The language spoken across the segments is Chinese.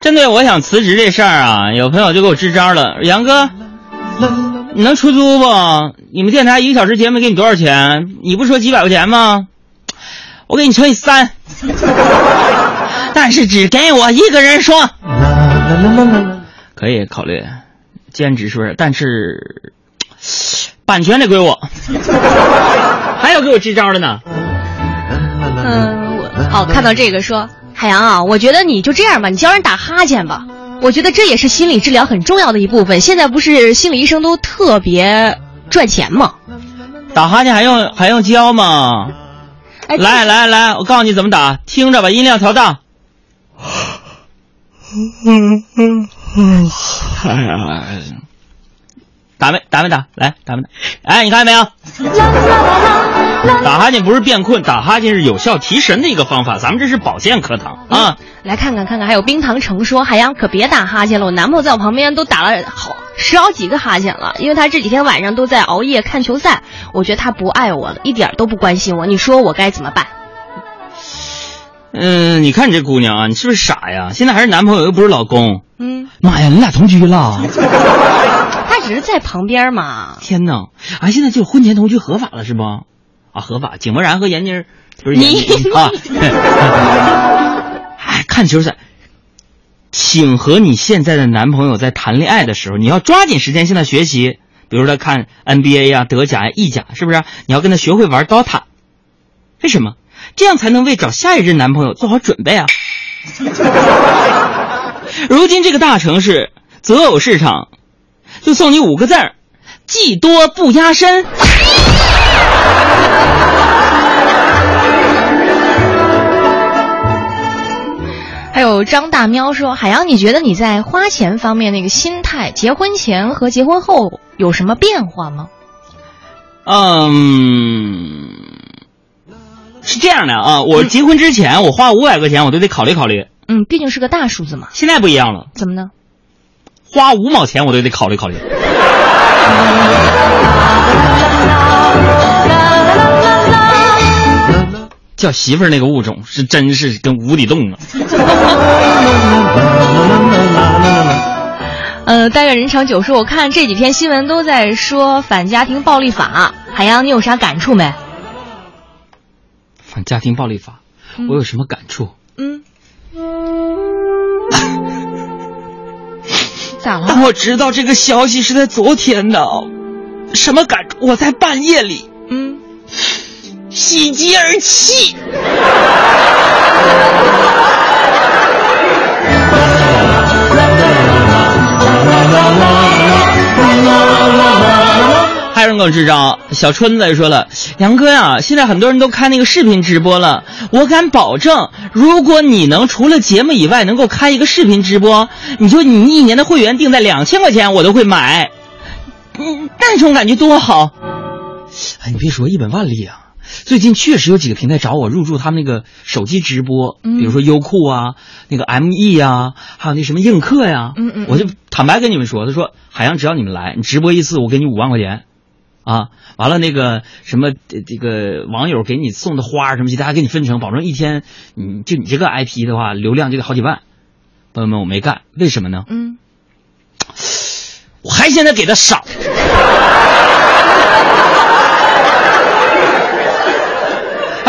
针对我想辞职这事儿啊，有朋友就给我支招了。杨哥，你能出租不？你们电台一个小时节目给你多少钱？你不说几百块钱吗？我给你乘以三，但是只给我一个人说。可以考虑兼职，是不是？但是版权得归我。还有给我支招的呢。嗯，我哦，看到这个说。海洋啊，我觉得你就这样吧，你教人打哈欠吧。我觉得这也是心理治疗很重要的一部分。现在不是心理医生都特别赚钱吗？打哈欠还用还用教吗？来来来，我告诉你怎么打，听着，把音量调大。嗯嗯嗯，哎呀，打没打没打？来打没打？哎，你看见没有？打哈欠不是变困，打哈欠是有效提神的一个方法。咱们这是保健课堂啊！来看看看看，还有冰糖橙说：“海洋可别打哈欠了，我男朋友在我旁边都打了好十好几个哈欠了，因为他这几天晚上都在熬夜看球赛。我觉得他不爱我了，一点都不关心我。你说我该怎么办？”嗯，你看你这姑娘啊，你是不是傻呀？现在还是男朋友又不是老公。嗯，妈呀，你俩同居了？他只是在旁边嘛。天哪！啊，现在就婚前同居合法了是不？啊，合法！井柏然和闫妮儿不是闫妮啊。哎，看球赛，请和你现在的男朋友在谈恋爱的时候，你要抓紧时间向他学习，比如说看 NBA 啊、德甲呀、意甲，是不是？你要跟他学会玩 DOTA，为什么？这样才能为找下一任男朋友做好准备啊！如今这个大城市择偶市场，就送你五个字儿：技多不压身。还有张大喵说：“海洋，你觉得你在花钱方面那个心态，结婚前和结婚后有什么变化吗？”嗯，是这样的啊，我结婚之前我花五百块钱我都得考虑考虑。嗯，毕竟是个大数字嘛。现在不一样了，怎么呢？花五毛钱我都得考虑考虑。叫媳妇儿那个物种是真是跟无底洞啊！呃，但愿人长久说，我看这几天新闻都在说反家庭暴力法，海洋，你有啥感触没？反家庭暴力法，我有什么感触？嗯。咋了？当我知道这个消息是在昨天的，什么感触？我在半夜里。嗯。喜极而泣。更支招，小春子说了：“杨哥呀，现在很多人都开那个视频直播了，我敢保证，如果你能除了节目以外能够开一个视频直播，你就你一年的会员定在两千块钱，我都会买。嗯，那种感觉多好。哎，你别说，一本万利啊。”最近确实有几个平台找我入驻他们那个手机直播，比如说优酷啊，那个 ME 啊，还有那什么映客呀，嗯嗯，我就坦白跟你们说，他说海洋只要你们来，你直播一次我给你五万块钱，啊，完了那个什么这个网友给你送的花什么其他给你分成，保证一天你就你这个 IP 的话流量就得好几万。朋友们，我没干，为什么呢？嗯，我还嫌他给的少。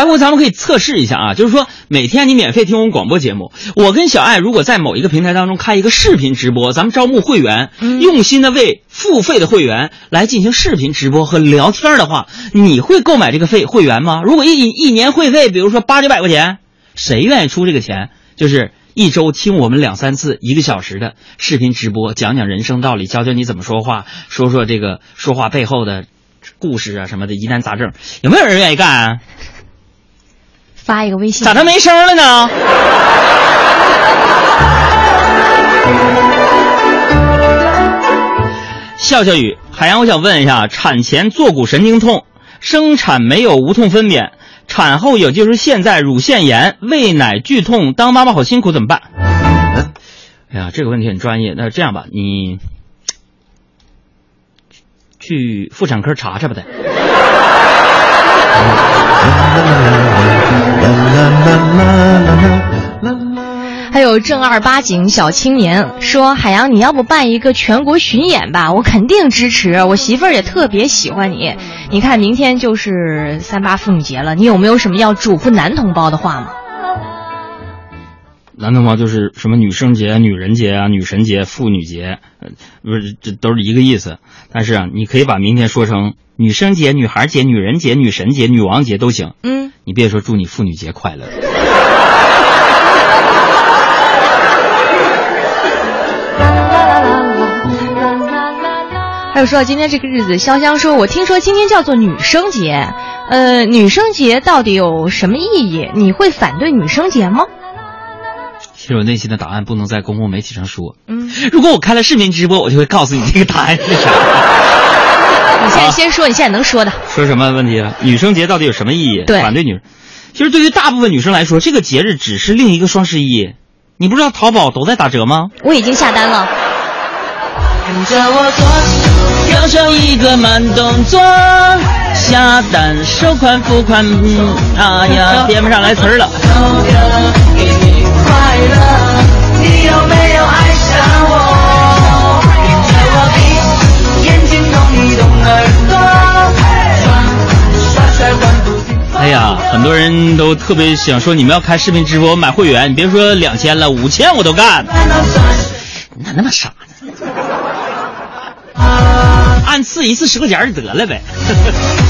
哎，我咱们可以测试一下啊，就是说每天你免费听我们广播节目，我跟小爱如果在某一个平台当中开一个视频直播，咱们招募会员，用心的为付费的会员来进行视频直播和聊天的话，你会购买这个费会员吗？如果一一年会费，比如说八九百块钱，谁愿意出这个钱？就是一周听我们两三次一个小时的视频直播，讲讲人生道理，教教你怎么说话，说说这个说话背后的故事啊什么的疑难杂症，有没有人愿意干啊？发一个微信，咋他没声了呢？笑笑雨，海洋，我想问一下，产前坐骨神经痛，生产没有无痛分娩，产后也就是现在乳腺炎、喂奶剧痛，当妈妈好辛苦，怎么办？哎呀，这个问题很专业。那这样吧，你去妇产科查查吧，得。有正儿八经小青年说：“海洋，你要不办一个全国巡演吧？我肯定支持。我媳妇儿也特别喜欢你。你看，明天就是三八妇女节了，你有没有什么要嘱咐男同胞的话吗？”男同胞就是什么女生节、女人节啊、女神节、妇女节，呃，不是，这都是一个意思。但是啊，你可以把明天说成女生节、女孩节、女人节、女神节、女王节都行。嗯，你别说祝你妇女节快乐。有说到今天这个日子，潇湘说：“我听说今天叫做女生节，呃，女生节到底有什么意义？你会反对女生节吗？”其实我内心的答案不能在公共媒体上说。嗯，如果我开了视频直播，我就会告诉你这个答案是啥。你现在先说，你现在能说的。说什么问题啊？女生节到底有什么意义？对，反对女。其实对于大部分女生来说，这个节日只是另一个双十一。你不知道淘宝都在打折吗？我已经下单了。跟着我做，右手一个慢动作，下单收款付款，嗯，哎呀，编不上来词儿了。快乐，你有没有爱上我？跟着我闭眼睛，动一动耳朵，哎呀，很多人都特别想说，你们要开视频直播买会员，你别说两千了，五千我都干。你咋那么傻呢？按次一次十块钱就得了呗。